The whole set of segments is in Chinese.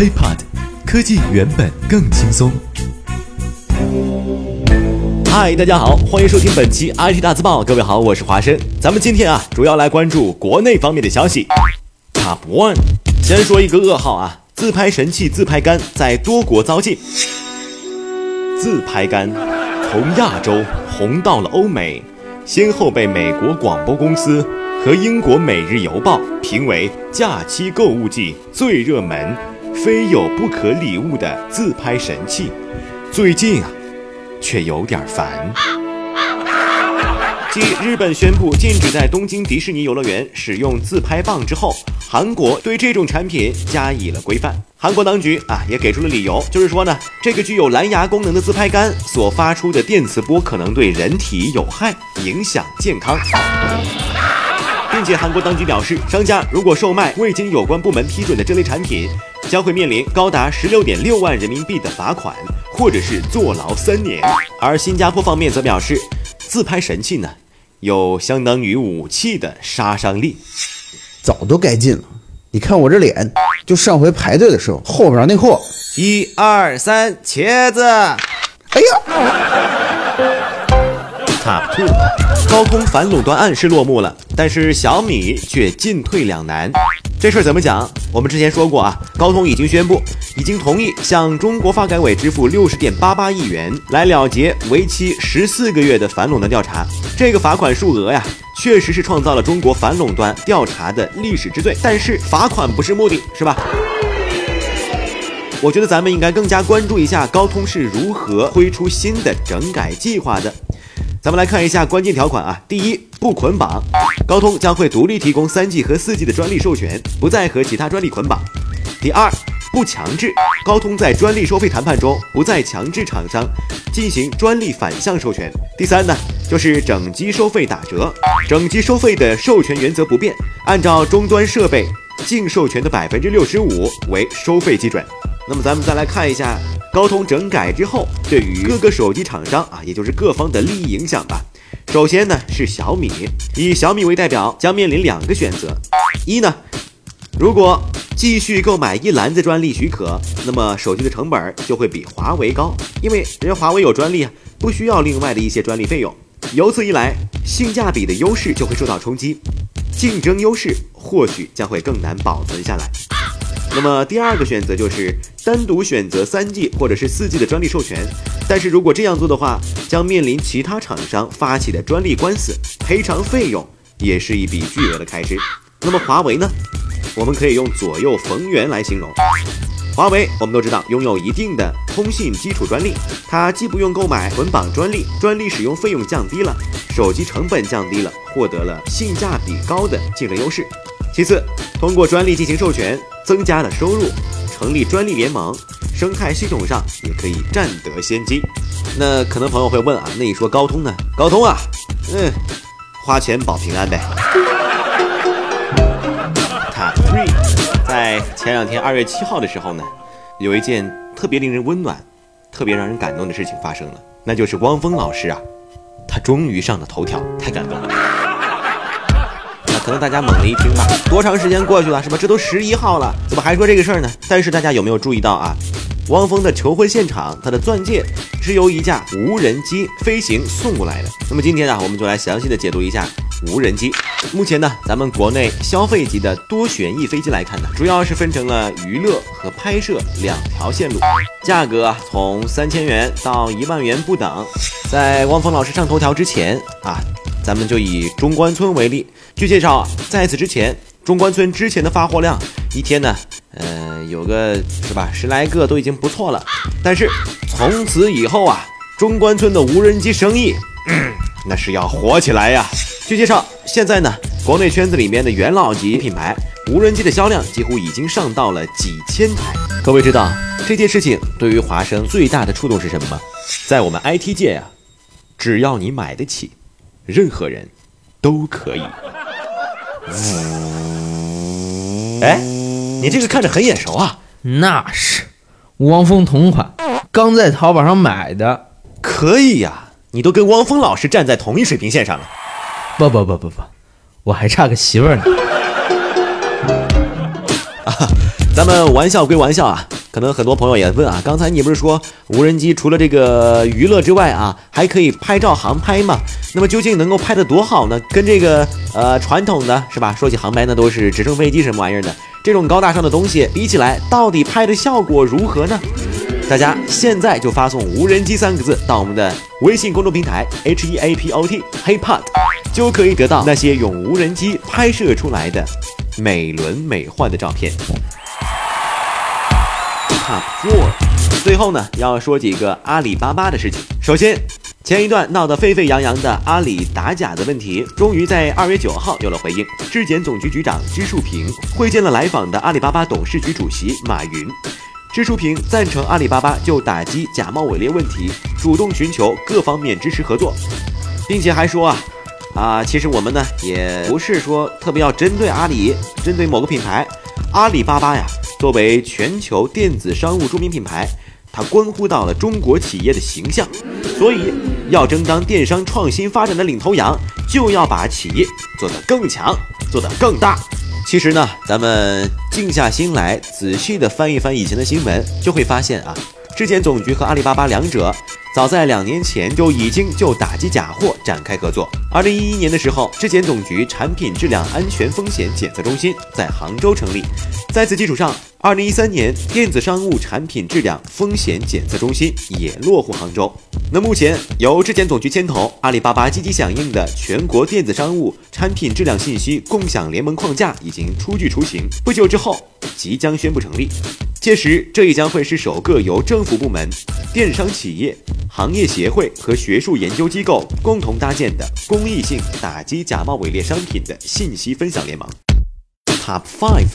HiPod，科技原本更轻松。嗨，大家好，欢迎收听本期 IT 大字报。各位好，我是华生。咱们今天啊，主要来关注国内方面的消息。Top One，先说一个噩耗啊，自拍神器自拍杆在多国遭禁。自拍杆从亚洲红到了欧美，先后被美国广播公司和英国《每日邮报》评为假期购物季最热门、非有不可礼物的自拍神器。最近啊。却有点烦。继日本宣布禁止在东京迪士尼游乐园使用自拍棒之后，韩国对这种产品加以了规范。韩国当局啊也给出了理由，就是说呢，这个具有蓝牙功能的自拍杆所发出的电磁波可能对人体有害，影响健康。并且韩国当局表示，商家如果售卖未经有关部门批准的这类产品，将会面临高达十六点六万人民币的罚款。或者是坐牢三年，而新加坡方面则表示，自拍神器呢有相当于武器的杀伤力，早都该禁了。你看我这脸，就上回排队的时候后边那货，一二三，茄子，哎呀，Top Two，高通反垄断案是落幕了，但是小米却进退两难。这事儿怎么讲？我们之前说过啊，高通已经宣布，已经同意向中国发改委支付六十点八八亿元，来了结为期十四个月的反垄断调查。这个罚款数额呀，确实是创造了中国反垄断调查的历史之最。但是罚款不是目的，是吧？我觉得咱们应该更加关注一下高通是如何推出新的整改计划的。咱们来看一下关键条款啊，第一，不捆绑，高通将会独立提供三 G 和四 G 的专利授权，不再和其他专利捆绑。第二，不强制，高通在专利收费谈判中不再强制厂商进行专利反向授权。第三呢，就是整机收费打折，整机收费的授权原则不变，按照终端设备净授权的百分之六十五为收费基准。那么咱们再来看一下。高通整改之后，对于各个手机厂商啊，也就是各方的利益影响吧。首先呢是小米，以小米为代表，将面临两个选择：一呢，如果继续购买一篮子专利许可，那么手机的成本就会比华为高，因为人家华为有专利啊，不需要另外的一些专利费用。由此一来，性价比的优势就会受到冲击，竞争优势或许将会更难保存下来。那么第二个选择就是单独选择三 G 或者是四 G 的专利授权，但是如果这样做的话，将面临其他厂商发起的专利官司，赔偿费用也是一笔巨额的开支。那么华为呢？我们可以用左右逢源来形容。华为我们都知道拥有一定的通信基础专利，它既不用购买捆绑专利，专利使用费用降低了，手机成本降低了，获得了性价比高的竞争优势。其次，通过专利进行授权。增加了收入，成立专利联盟，生态系统上也可以占得先机。那可能朋友会问啊，那你说高通呢？高通啊，嗯，花钱保平安呗。Top three，在前两天二月七号的时候呢，有一件特别令人温暖、特别让人感动的事情发生了，那就是汪峰老师啊，他终于上了头条，太感动了。可能大家猛地一听吧，多长时间过去了？是吧？这都十一号了，怎么还说这个事儿呢？但是大家有没有注意到啊？汪峰的求婚现场，他的钻戒是由一架无人机飞行送过来的。那么今天啊，我们就来详细的解读一下无人机。目前呢，咱们国内消费级的多旋翼飞机来看呢，主要是分成了娱乐和拍摄两条线路，价格从三千元到一万元不等。在汪峰老师上头条之前啊。咱们就以中关村为例，据介绍，在此之前，中关村之前的发货量一天呢，呃，有个是吧，十来个都已经不错了。但是从此以后啊，中关村的无人机生意，那是要火起来呀。据介绍，现在呢，国内圈子里面的元老级品牌无人机的销量几乎已经上到了几千台。各位知道这件事情对于华生最大的触动是什么吗？在我们 IT 界呀，只要你买得起。任何人都可以。哎，你这个看着很眼熟啊！那是汪峰同款，刚在淘宝上买的。可以呀，你都跟汪峰老师站在同一水平线上了。不不不不不，我还差个媳妇儿呢。啊，咱们玩笑归玩笑啊，可能很多朋友也问啊，刚才你不是说无人机除了这个娱乐之外啊，还可以拍照航拍吗？那么究竟能够拍得多好呢？跟这个呃传统的是吧？说起航拍那都是直升飞机什么玩意儿的，这种高大上的东西比起来，到底拍的效果如何呢？大家现在就发送“无人机”三个字到我们的微信公众平台 H E A P O T HeyPod，就可以得到那些用无人机拍摄出来的美轮美奂的照片。Top Four，最后呢要说几个阿里巴巴的事情。首先，前一段闹得沸沸扬扬的阿里打假的问题，终于在二月九号有了回应。质检总局局长支树平会见了来访的阿里巴巴董事局主席马云。支书平赞成阿里巴巴就打击假冒伪劣问题，主动寻求各方面支持合作，并且还说啊啊，其实我们呢也不是说特别要针对阿里，针对某个品牌，阿里巴巴呀，作为全球电子商务著名品牌，它关乎到了中国企业的形象，所以要争当电商创新发展的领头羊，就要把企业做得更强，做得更大。其实呢，咱们静下心来，仔细的翻一翻以前的新闻，就会发现啊，质检总局和阿里巴巴两者早在两年前就已经就打击假货展开合作。二零一一年的时候，质检总局产品质量安全风险检测中心在杭州成立，在此基础上，二零一三年电子商务产品质量风险检测中心也落户杭州。那目前由质检总局牵头，阿里巴巴积极响应的全国电子商务产品质量信息共享联盟框架已经初具雏形，不久之后即将宣布成立。届时，这也将会是首个由政府部门、电商企业、行业协会和学术研究机构共同搭建的公益性打击假冒伪劣商品的信息分享联盟。Top Five，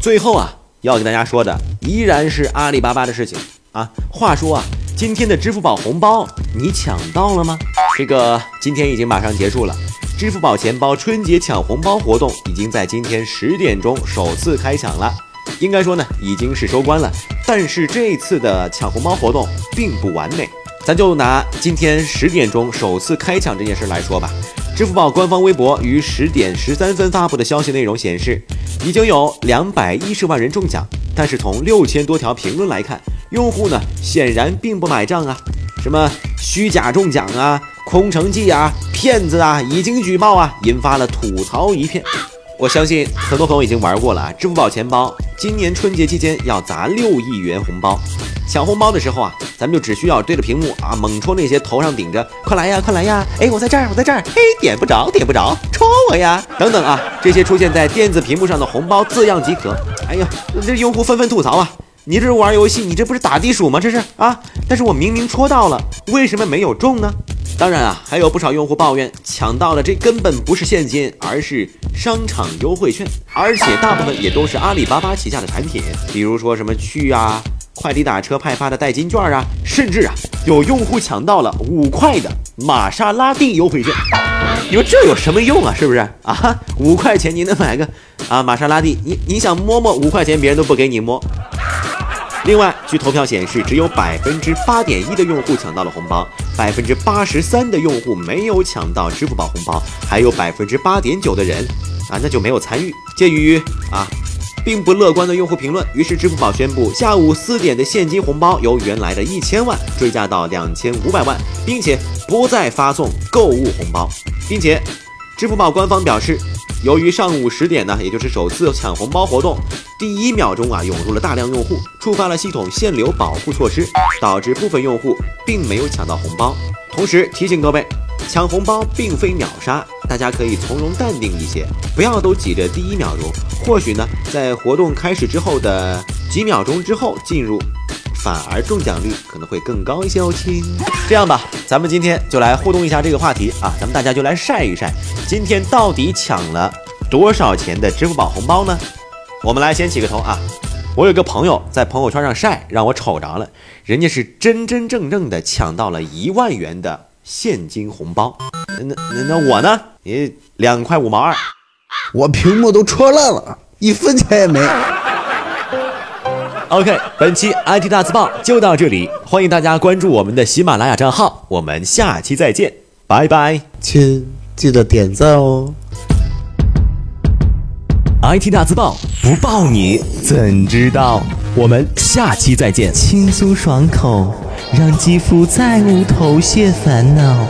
最后啊，要跟大家说的依然是阿里巴巴的事情啊。话说啊。今天的支付宝红包你抢到了吗？这个今天已经马上结束了，支付宝钱包春节抢红包活动已经在今天十点钟首次开抢了，应该说呢已经是收官了。但是这次的抢红包活动并不完美，咱就拿今天十点钟首次开抢这件事来说吧。支付宝官方微博于十点十三分发布的消息内容显示，已经有两百一十万人中奖，但是从六千多条评论来看。用户呢显然并不买账啊，什么虚假中奖啊、空城计啊、骗子啊，已经举报啊，引发了吐槽一片。我相信很多朋友已经玩过了啊，支付宝钱包今年春节期间要砸六亿元红包，抢红包的时候啊，咱们就只需要对着屏幕啊猛戳那些头上顶着“快来呀，快来呀”，哎，我在这儿，我在这儿，嘿，点不着，点不着，戳我呀，等等啊，这些出现在电子屏幕上的红包字样即可。哎呀，这用户纷纷吐槽啊。你这是玩游戏，你这不是打地鼠吗？这是啊！但是我明明戳到了，为什么没有中呢？当然啊，还有不少用户抱怨抢到了，这根本不是现金，而是商场优惠券，而且大部分也都是阿里巴巴旗下的产品，比如说什么趣啊、快递打车派发的代金券啊，甚至啊，有用户抢到了五块的玛莎拉蒂优惠券。你说这有什么用啊？是不是啊？五块钱你能买个啊玛莎拉蒂？你你想摸摸五块钱，别人都不给你摸。另外，据投票显示，只有百分之八点一的用户抢到了红包，百分之八十三的用户没有抢到支付宝红包，还有百分之八点九的人啊，那就没有参与。鉴于啊，并不乐观的用户评论，于是支付宝宣布，下午四点的现金红包由原来的一千万追加到两千五百万，并且不再发送购物红包，并且支付宝官方表示。由于上午十点呢，也就是首次抢红包活动，第一秒钟啊涌入了大量用户，触发了系统限流保护措施，导致部分用户并没有抢到红包。同时提醒各位，抢红包并非秒杀，大家可以从容淡定一些，不要都挤着第一秒钟。或许呢，在活动开始之后的几秒钟之后进入。反而中奖率可能会更高一些哦，亲。这样吧，咱们今天就来互动一下这个话题啊，咱们大家就来晒一晒，今天到底抢了多少钱的支付宝红包呢？我们来先起个头啊，我有个朋友在朋友圈上晒，让我瞅着了，人家是真真正正的抢到了一万元的现金红包。那那那我呢？也两块五毛二，我屏幕都戳烂了，一分钱也没。OK，本期 IT 大字报就到这里，欢迎大家关注我们的喜马拉雅账号，我们下期再见，拜拜，亲，记得点赞哦。IT 大字报不报你怎知道？我们下期再见。轻松爽口，让肌肤再无头屑烦恼。